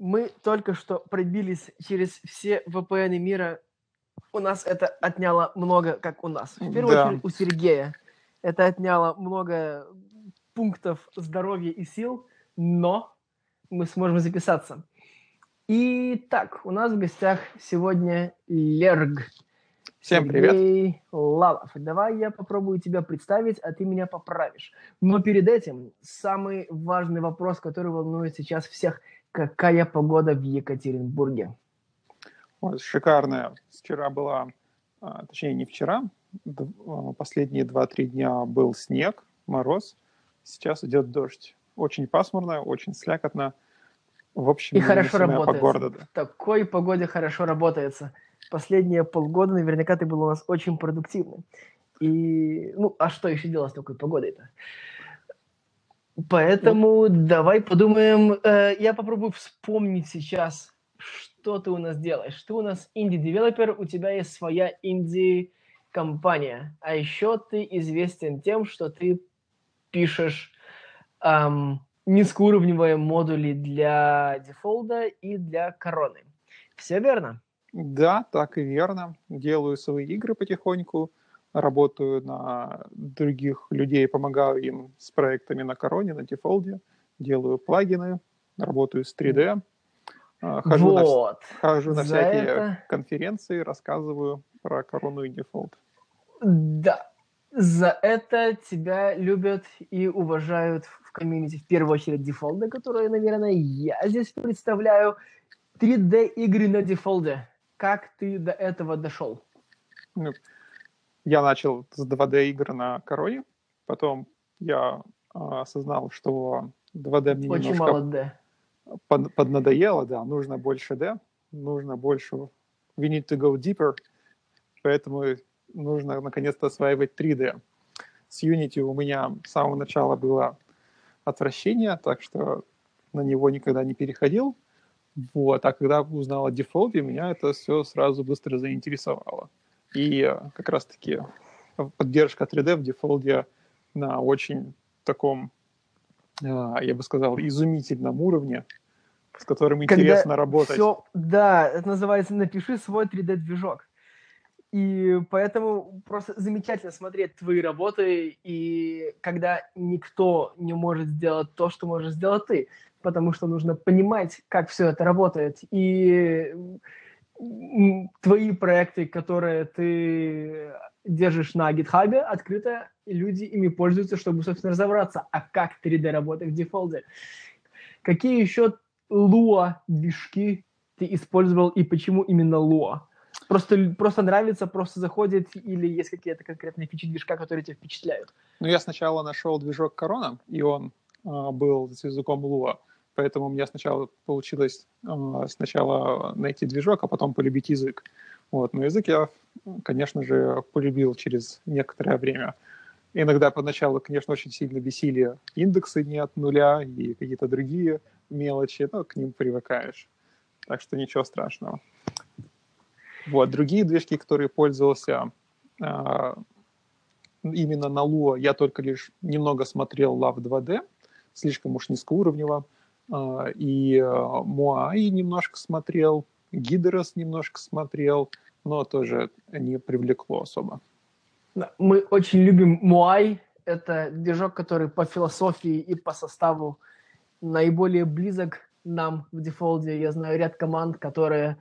Мы только что пробились через все VPN мира. У нас это отняло много, как у нас. В первую Да. очередь у Сергея. Это отняло много пунктов здоровья и сил, но мы сможем записаться. Итак, у нас в гостях сегодня Лерг. Всем привет. Сергей Лавов. Давай я попробую тебя представить, а ты меня поправишь. Но перед этим самый важный вопрос, который волнует сейчас всех. Какая погода в Екатеринбурге? Вот, шикарная. Вчера была, а, точнее не вчера, а, последние 2-3 дня был снег, мороз. Сейчас идет дождь. Очень пасмурно, очень слякотно. В общем, И хорошо работает. погода, да. В такой погоде хорошо работается. Последние полгода наверняка ты был у нас очень продуктивным. И, ну, а что еще делать с такой погодой-то? Поэтому давай подумаем. э, я попробую вспомнить сейчас, что ты у нас делаешь. Ты у нас инди-девелопер, у тебя есть своя инди-компания. А еще ты известен тем, что ты пишешь ам, низкоуровневые модули для дефолда и для короны. Все верно? Да, так и верно. Делаю свои игры потихоньку, работаю на других людей, помогаю им с проектами на Короне, на Defold е, делаю плагины, работаю с 3D, а, хожу, на, вот. хожу на За всякие это- конференции, рассказываю про Корону и Defold. Да. За это тебя любят и уважают в комьюнити. В первую очередь Defold а, которые, наверное, я здесь представляю. 3D-игры на дефолде. Как ты до этого дошел? Ну, Я начал с 2D игр на Короне, потом я а, осознал, что 2D мне Очень немножко мало D. под, поднадоело, да, нужно больше D, нужно больше, we need to go deeper, поэтому нужно наконец-то осваивать 3D. С Unity у меня с самого начала было отвращение, так что на него никогда не переходил. Вот, а когда узнал о дефолте, меня это все сразу быстро заинтересовало. И как раз-таки поддержка 3D в дефолде на очень таком, э, я бы сказал, изумительном уровне, с которым Когда интересно работать. Всё- да, это называется «Напиши свой 3D-движок». И поэтому просто замечательно смотреть твои работы, и когда никто не может сделать то, что можешь сделать ты, потому что нужно понимать, как все это работает. И твои проекты, которые ты держишь на GitHub, открыто, и люди ими пользуются, чтобы, собственно, разобраться, а как 3D работает в дефолде. Какие еще Lua движки ты использовал и почему именно Lua? Просто, просто нравится, просто заходит, или есть какие-то конкретные фичи движка, которые тебя впечатляют? Ну, я сначала нашел движок Корона, и он а, был с языком Lua, поэтому у меня сначала получилось а, сначала найти движок, а потом полюбить язык. Вот. Но язык я, конечно же, полюбил через некоторое время. Иногда поначалу, конечно, очень сильно бесили индексы не от нуля и какие-то другие мелочи, но к ним привыкаешь. Так что ничего страшного. Вот, другие движки, которые пользовался а, именно на Lua, я только лишь немного смотрел Love 2D, слишком уж низкоуровнево, а, и а, Moai немножко смотрел, Гидерос немножко смотрел, но тоже не привлекло особо. Мы очень любим Moai. Это движок, который по философии и по составу наиболее близок нам в дефолде. Я знаю ряд команд, которые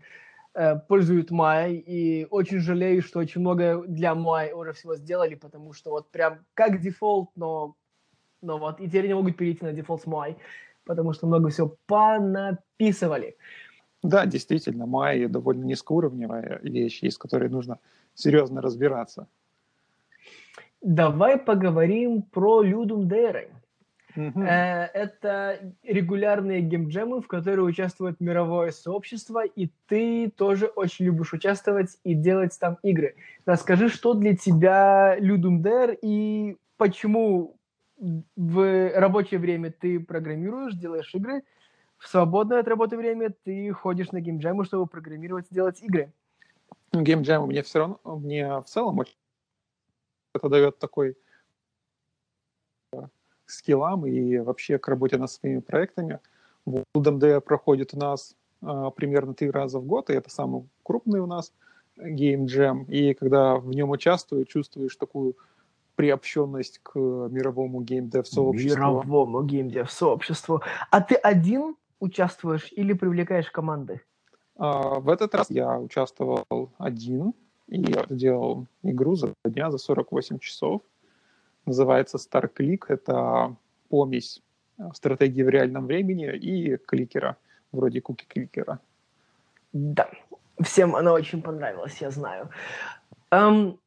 э, пользуют Moai, и очень жалею, что очень много для Moai уже всего сделали, потому что вот прям как Defold, но, но вот и теперь не могут перейти на Defold с Moai, потому что много всего понаписывали. Да, действительно, Moai довольно низкоуровневая вещь, из которой нужно серьезно разбираться. Давай поговорим про Dare. Мгм. Э, Это регулярные геймджемы, в которые участвует мировое сообщество, и ты тоже очень любишь участвовать и делать там игры. Расскажи, что для тебя Dare и почему в рабочее время ты программируешь, делаешь игры, в свободное от работы время ты ходишь на геймджемы, чтобы программировать делать игры. Ну, геймджем мне все равно, мне в целом очень это дает такой э, скиллам и вообще к работе над своими проектами. LDMD проходит у нас а, примерно три раза в год, и это самый крупный у нас Jam. И когда в нем участвую, чувствуешь такую приобщенность к мировому геймдев-сообществу. Мировому геймдев-сообществу. А ты один участвуешь или привлекаешь команды? А, в этот раз я участвовал один и делал игру за дня, за 48 часов. Называется Star Click. Это помесь стратегии в реальном времени и кликера, вроде куки-кликера. Да, всем она очень понравилась, я знаю. Um,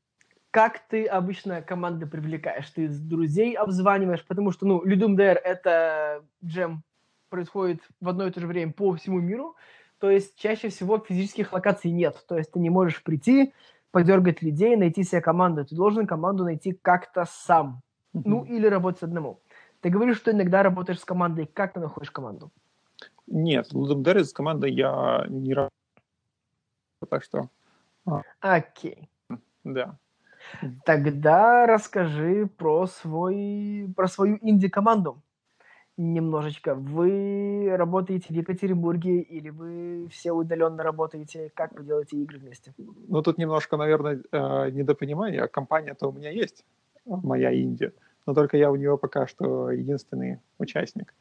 как ты обычно команды привлекаешь? Ты друзей обзваниваешь? Потому что, ну, Людум ДР — это джем, происходит в одно и то же время по всему миру, то есть чаще всего физических локаций нет. То есть ты не можешь прийти, подергать людей, найти себе команду. Ты должен команду найти как-то сам. Mm-hmm. Ну, или работать одному. Ты говоришь, что иногда работаешь с командой. Как ты находишь команду? Нет, в Ludum с командой я не работаю. Так что... А. Окей. Да. Тогда расскажи про, свой, про свою инди-команду немножечко. Вы работаете в Екатеринбурге или вы все удаленно работаете? Как вы делаете игры вместе? Ну, тут немножко, наверное, э, недопонимание. Компания-то у меня есть, моя Инди, но только я у нее пока что единственный участник.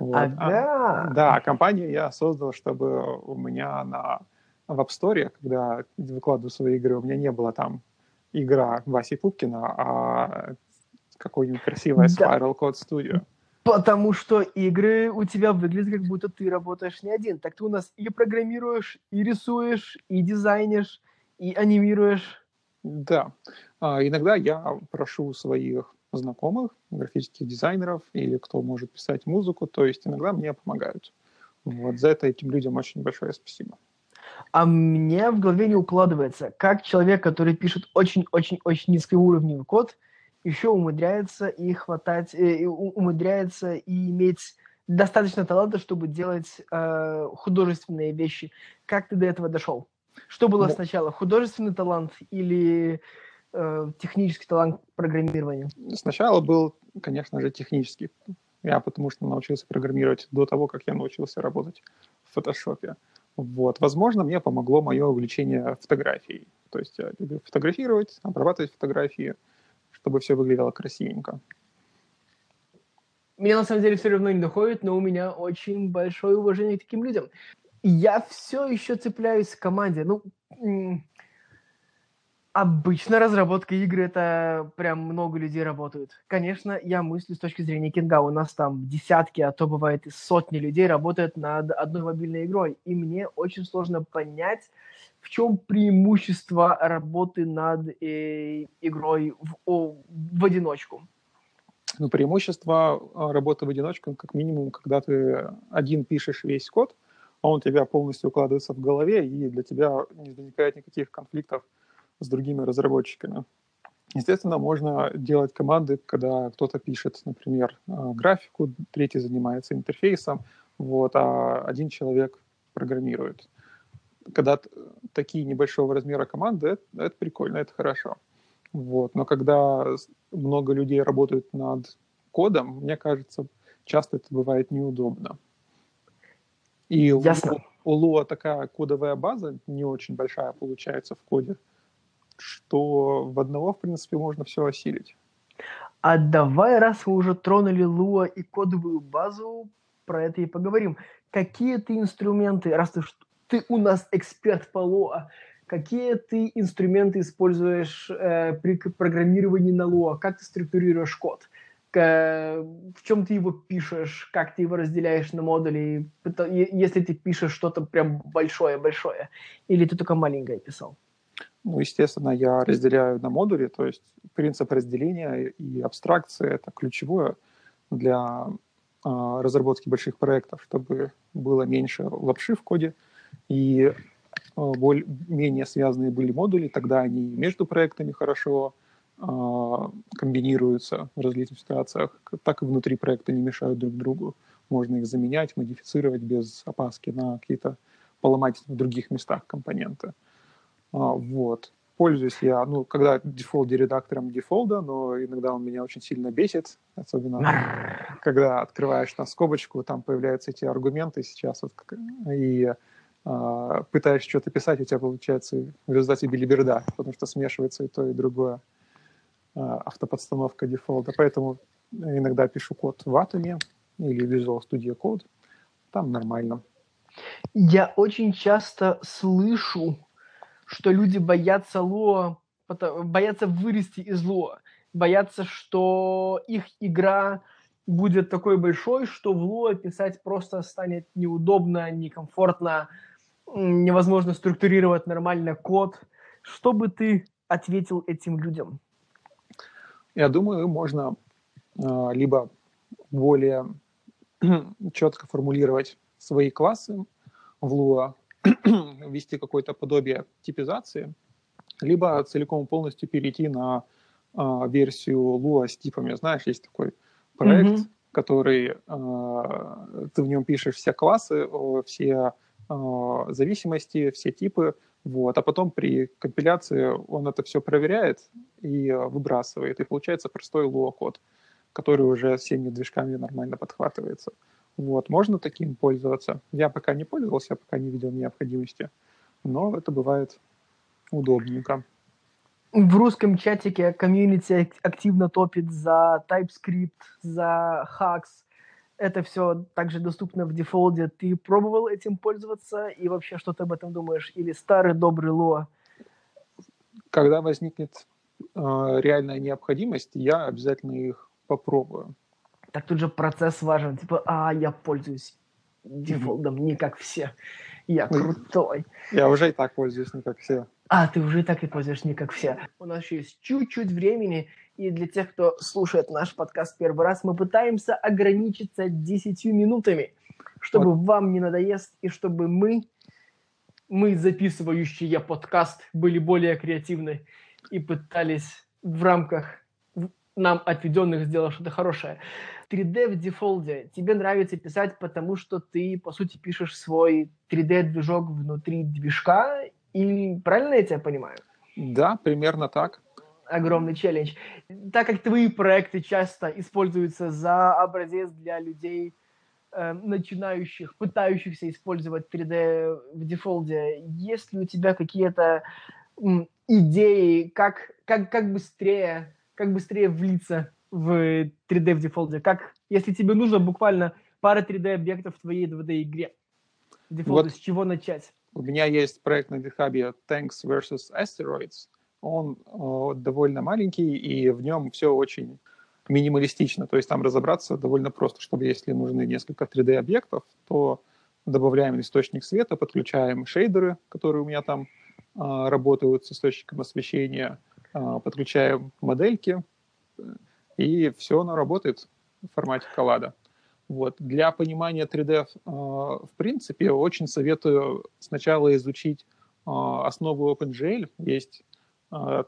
Вот. Ага. А, да, компанию я создал, чтобы у меня на в App Store, когда выкладываю свои игры, у меня не было там игра Васи Пупкина, а какой-нибудь красивая да. Spiral Code Studio. Потому что игры у тебя выглядят, как будто ты работаешь не один. Так ты у нас и программируешь, и рисуешь, и дизайнишь, и анимируешь. Да. А, иногда я прошу своих знакомых, графических дизайнеров или кто может писать музыку, то есть иногда мне помогают. Вот за это этим людям очень большое спасибо. А мне в голове не укладывается, как человек, который пишет очень-очень-очень низкоуровневый код, еще умудряется и хватать, э, и умудряется и иметь достаточно таланта, чтобы делать э, художественные вещи. Как ты до этого дошел? Что было да. сначала, художественный талант или э, технический талант программирования? Сначала был, конечно же, технический. Я потому что научился программировать до того, как я научился работать в фотошопе. Вот. Возможно, мне помогло мое увлечение фотографией. То есть я люблю фотографировать, обрабатывать фотографии, чтобы все выглядело красивенько. Меня на самом деле все равно не доходит, но у меня очень большое уважение к таким людям. Я все еще цепляюсь к команде. Ну, Обычно разработка игры это прям много людей работают. Конечно, я мыслю с точки зрения Кинга. У нас там десятки, а то бывает и сотни людей работают над одной мобильной игрой. И мне очень сложно понять, в чем преимущество работы над э, игрой в, о, в одиночку. Ну, преимущество а, работы в одиночку, как минимум, когда ты один пишешь весь код, а он у тебя полностью укладывается в голове, и для тебя не возникает никаких конфликтов с другими разработчиками. Естественно, можно делать команды, когда кто-то пишет, например, э, графику, третий занимается интерфейсом, вот, а один человек программирует. Когда такие небольшого размера команды, это, это прикольно, это хорошо. Вот. Но когда много людей работают над кодом, мне кажется, часто это бывает неудобно. И Ясно. у, у Lua такая кодовая база не очень большая получается в коде что в одного, в принципе, можно все осилить. А давай, раз мы уже тронули Луа и кодовую базу, про это и поговорим. Какие ты инструменты, раз ты, ты у нас эксперт по Луа, какие ты инструменты используешь э, при программировании на Луа? Как ты структурируешь код? В чем ты его пишешь? Как ты его разделяешь на модули? Если ты пишешь что-то прям большое-большое, или ты только маленькое писал? Ну, естественно, я разделяю на модули, то есть принцип разделения и абстракции – это ключевое для э, разработки больших проектов, чтобы было меньше лапши в коде и э, более, менее связанные были модули, тогда они между проектами хорошо э, комбинируются в различных ситуациях, так и внутри проекта не мешают друг другу. Можно их заменять, модифицировать без опаски на какие-то поломать в других местах компоненты. А, вот. пользуюсь я, ну, когда дефолт редактором дефолда, но иногда он меня очень сильно бесит, особенно когда открываешь там скобочку, там появляются эти аргументы сейчас, вот, и э, пытаешься что-то писать, у тебя получается в результате билиберда, потому что смешивается и то, и другое э, автоподстановка дефолта. Поэтому иногда пишу код в Atom или Visual Studio Code, там нормально. Я очень часто слышу что люди боятся Луа, боятся вырасти из Луа, боятся, что их игра будет такой большой, что в Луа писать просто станет неудобно, некомфортно, невозможно структурировать нормально код. Что бы ты ответил этим людям? Я думаю, можно э, либо более четко формулировать свои классы в Lua, ввести какое-то подобие типизации, либо целиком полностью перейти на э, версию Lua с типами. Знаешь, есть такой проект, mm-hmm. который э, ты в нем пишешь все классы, все э, зависимости, все типы, вот, а потом при компиляции он это все проверяет и выбрасывает, и получается простой Lua код, который уже всеми движками нормально подхватывается. Вот, можно таким пользоваться. Я пока не пользовался, пока не видел необходимости, но это бывает удобненько. В русском чатике комьюнити активно топит за TypeScript, за Hacks. Это все также доступно в дефолде. Ты пробовал этим пользоваться и вообще что ты об этом думаешь? Или старый добрый Lua? Когда возникнет э, реальная необходимость, я обязательно их попробую так тут же процесс важен. Типа, а, я пользуюсь дефолтом не как все. Я крутой. Я уже и так пользуюсь не как все. А, ты уже и так и пользуешься не как все. У нас еще есть чуть-чуть времени, и для тех, кто слушает наш подкаст первый раз, мы пытаемся ограничиться 10 минутами, чтобы вот. вам не надоест, и чтобы мы, мы, записывающие подкаст, были более креативны и пытались в рамках нам отведенных сделать что-то хорошее. 3D в дефолде тебе нравится писать, потому что ты, по сути, пишешь свой 3D-движок внутри движка, или правильно я тебя понимаю? Да, примерно так. Огромный челлендж. Так как твои проекты часто используются за образец для людей, э, начинающих, пытающихся использовать 3D в дефолде, есть ли у тебя какие-то м, идеи, как, как, как быстрее как быстрее влиться в 3D в дефолте? Как, если тебе нужно буквально пара 3D объектов в твоей 2D игре? Дефолт, вот с чего начать? У меня есть проект на GitHub Tanks vs. Asteroids. Он э, довольно маленький, и в нем все очень минималистично. То есть там разобраться довольно просто, чтобы если нужны несколько 3D-объектов, то добавляем источник света, подключаем шейдеры, которые у меня там э, работают с источником освещения, а, подключаем модельки, и все оно работает в формате коллада. Вот. Для понимания 3D а, в принципе очень советую сначала изучить а, основы OpenGL. Есть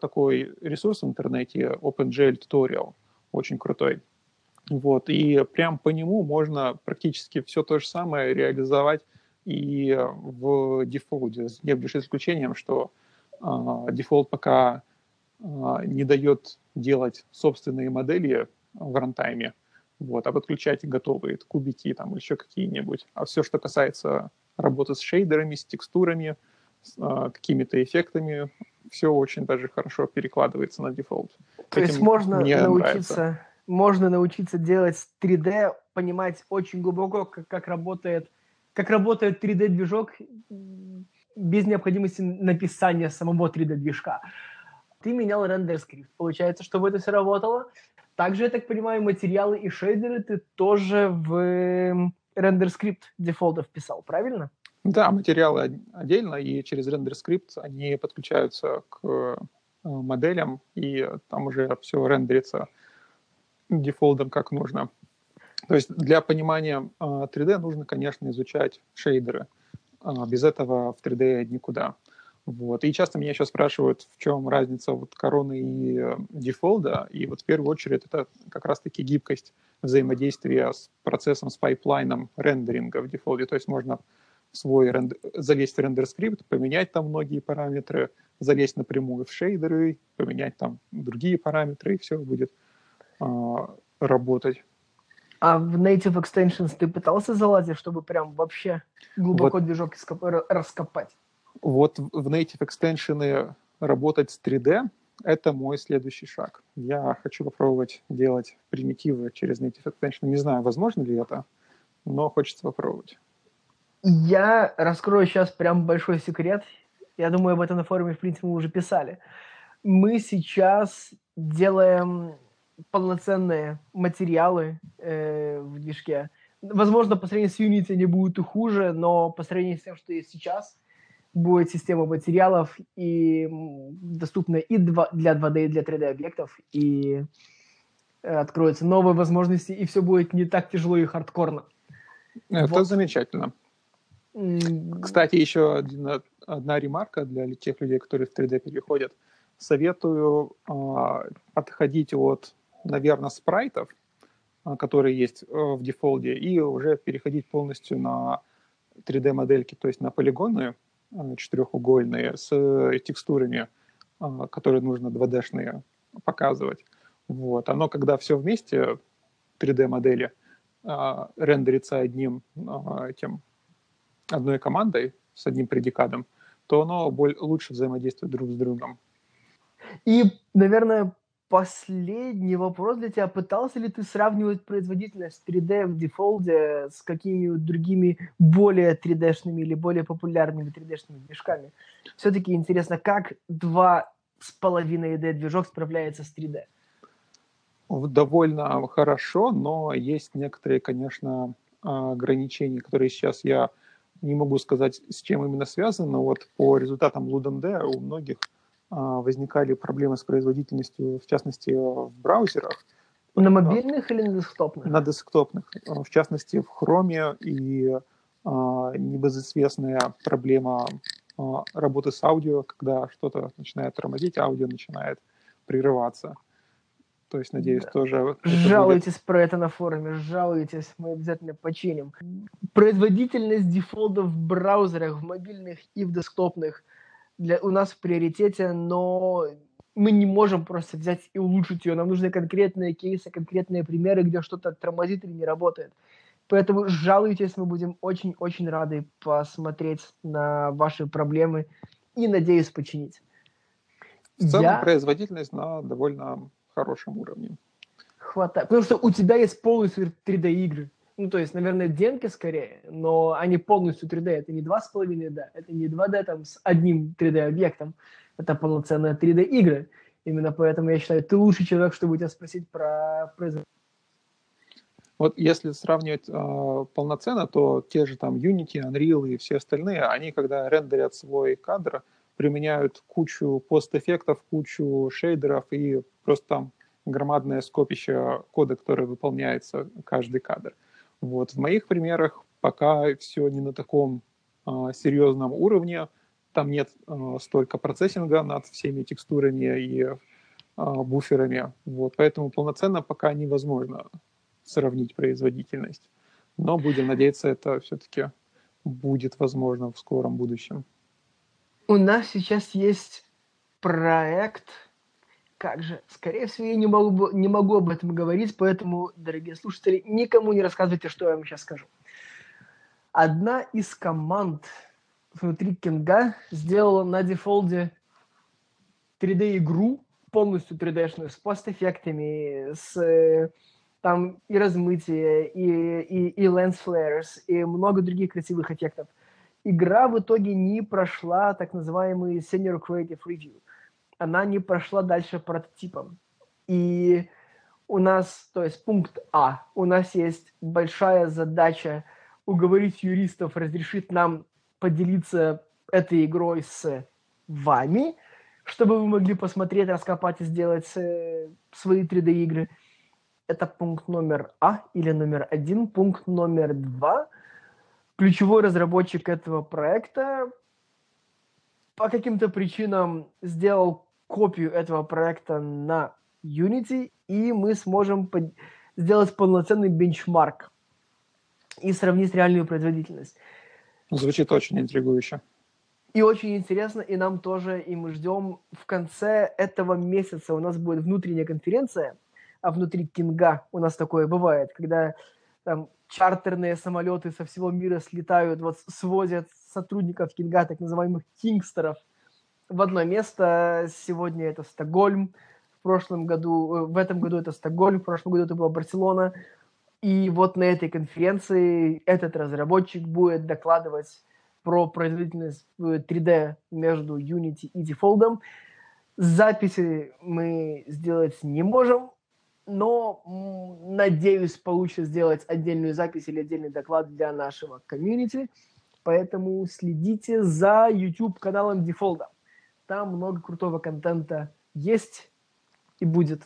такой ресурс в интернете OpenGL Tutorial, очень крутой. Вот. И прям по нему можно практически все то же самое реализовать и в дефолте, с лишь исключением, что Defold пока не дает делать собственные модели в runtime е, вот, а подключать готовые кубики там еще какие-нибудь. А все, что касается работы с шейдерами, с текстурами, с а, какими-то эффектами, все очень даже хорошо перекладывается на Defold. То Этим есть можно научиться, можно научиться делать 3D, понимать очень глубоко, как, как работает как работает 3D-движок без необходимости написания самого 3D-движка ты менял render script. Получается, чтобы это все работало. Также, я так понимаю, материалы и шейдеры ты тоже в render script Defold ов писал, правильно? Да, материалы отдельно, и через render script они подключаются к э, моделям, и там уже все рендерится Defold ом как нужно. То есть для понимания 3D э, нужно, конечно, изучать шейдеры. А без этого в 3D никуда. Вот. И часто меня еще спрашивают, в чем разница вот короны и э, Defold а. И вот в первую очередь это как раз-таки гибкость взаимодействия с процессом, с пайплайном рендеринга в Defold е. То есть можно свой рендер, залезть в render script, поменять там многие параметры, залезть напрямую в шейдеры, поменять там другие параметры, и все будет а, работать. А в Native Extensions ты пытался залазить, чтобы прям вообще глубоко вот, движок раскопать? Вот в Native Extension работать с 3D — это мой следующий шаг. Я хочу попробовать делать примитивы через Native Extension. Не знаю, возможно ли это, но хочется попробовать. Я раскрою сейчас прям большой секрет. Я думаю, об этом на форуме, в принципе, мы уже писали. Мы сейчас делаем полноценные материалы э, в движке. Возможно, по сравнению с Unity они будут и хуже, но по сравнению с тем, что есть сейчас, будет система материалов и доступная и для 2D, и для 3D объектов, и э, откроются новые возможности, и все будет не так тяжело и хардкорно. Это вот. замечательно. Кстати, еще один, одна ремарка для тех людей, которые в 3D переходят. Советую э, отходить от наверное, спрайтов, а, которые есть э, в дефолде, и уже переходить полностью на 3D-модельки, то есть на полигоны а, четырехугольные с э, текстурами, а, которые нужно 2D-шные показывать. Вот. Оно, когда все вместе, 3D-модели, рендерится одним этим, одной командой с одним предикадом, то оно лучше взаимодействует друг с другом. И, наверное, последний вопрос для тебя. Пытался ли ты сравнивать производительность 3D в дефолде с какими-нибудь другими более 3D-шными или более популярными 3D-шными движками? Все-таки интересно, как 2,5D движок справляется с 3D? Довольно хорошо, но есть некоторые, конечно, ограничения, которые сейчас я не могу сказать, с чем именно связаны, но вот по результатам LUDMD у многих а, возникали проблемы с производительностью, в частности, в браузерах. На мобильных или на десктопных? На десктопных. А, в частности, в Chrome и а, небезызвестная проблема работы с аудио, когда что-то начинает тормозить, аудио начинает прерываться. То есть, надеюсь, да. тоже... Жалуйтесь будет... про это на форуме, жалуйтесь, мы обязательно починим. Производительность дефолтов в браузерах, в мобильных и в десктопных – для, у нас в приоритете, но мы не можем просто взять и улучшить ее. Нам нужны конкретные кейсы, конкретные примеры, где что-то тормозит или не работает. Поэтому жалуйтесь, мы будем очень-очень рады посмотреть на ваши проблемы и, надеюсь, починить. В целом Я... производительность на довольно хорошем уровне. Хватает. Потому что у тебя есть полностью 3D-игры. Ну, то есть, наверное, денки скорее, но они полностью 3D. Это не 2,5D, это не 2D там с одним 3D-объектом. Это полноценные 3D-игры. Именно поэтому я считаю, ты лучший человек, чтобы тебя спросить про производство. Вот если сравнивать э, полноценно, то те же там Unity, Unreal и все остальные, они когда рендерят свой кадр, применяют кучу постэффектов, кучу шейдеров и просто там громадное скопище кода, который выполняется каждый кадр. Вот. В моих примерах пока все не на таком а, серьезном уровне. Там нет а, столько процессинга над всеми текстурами и а, буферами. Вот. Поэтому полноценно пока невозможно сравнить производительность. Но будем надеяться, это все-таки будет возможно в скором будущем. У нас сейчас есть проект как же, скорее всего, я не могу, не могу об этом говорить, поэтому, дорогие слушатели, никому не рассказывайте, что я вам сейчас скажу. Одна из команд внутри Кинга сделала на дефолде 3D-игру, полностью 3D-шную, с постэффектами, с там и размытие, и, и, и lens flares, и много других красивых эффектов. Игра в итоге не прошла так называемый Senior Creative Review она не прошла дальше прототипом. И у нас, то есть пункт А, у нас есть большая задача уговорить юристов разрешить нам поделиться этой игрой с вами, чтобы вы могли посмотреть, раскопать и сделать э, свои 3D-игры. Это пункт номер А или номер один. Пункт номер два. Ключевой разработчик этого проекта по каким-то причинам сделал копию этого проекта на Unity, и мы сможем под... сделать полноценный бенчмарк и сравнить реальную производительность. Звучит очень интригующе. И очень интересно, и нам тоже, и мы ждем в конце этого месяца у нас будет внутренняя конференция, а внутри Кинга у нас такое бывает, когда там чартерные самолеты со всего мира слетают, вот свозят сотрудников Кинга, так называемых кингстеров, в одно место. Сегодня это Стокгольм, в прошлом году, э, в этом году это Стокгольм, в прошлом году это была Барселона. И вот на этой конференции этот разработчик будет докладывать про производительность 3D между Unity и Default. Записи мы сделать не можем, но надеюсь, получится сделать отдельную запись или отдельный доклад для нашего комьюнити. Поэтому следите за YouTube-каналом Дефолда. Там много крутого контента есть и будет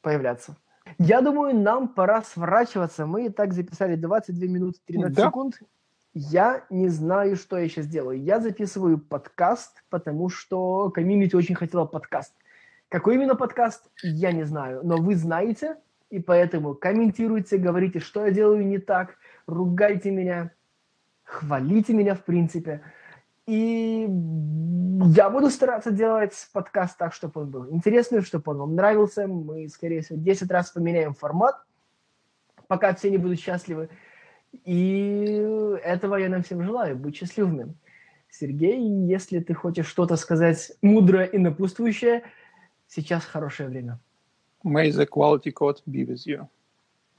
появляться. Я думаю, нам пора сворачиваться. Мы и так записали 22 минуты 13 да. секунд. Я не знаю, что я сейчас делаю. Я записываю подкаст, потому что комьюнити очень хотела подкаст. Какой именно подкаст, я не знаю, но вы знаете, и поэтому комментируйте, говорите, что я делаю не так, ругайте меня, хвалите меня в принципе. И я буду стараться делать подкаст так, чтобы он был интересный, чтобы он вам нравился. Мы, скорее всего, 10 раз поменяем формат, пока все не будут счастливы. И этого я нам всем желаю, быть счастливыми. Сергей, если ты хочешь что-то сказать мудрое и напутствующее – Сейчас хорошее время. May the quality code be with you.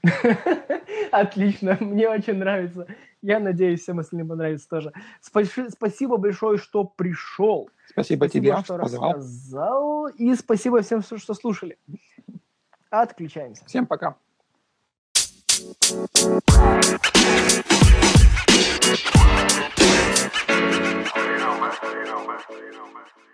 Отлично, мне очень нравится. Я надеюсь, всем остальным понравится тоже. Спасибо большое, что пришел. Спасибо, спасибо тебе, что позвал. рассказал. И спасибо всем, что слушали. Отключаемся. Всем пока. You know, man. You know, man. You know, man.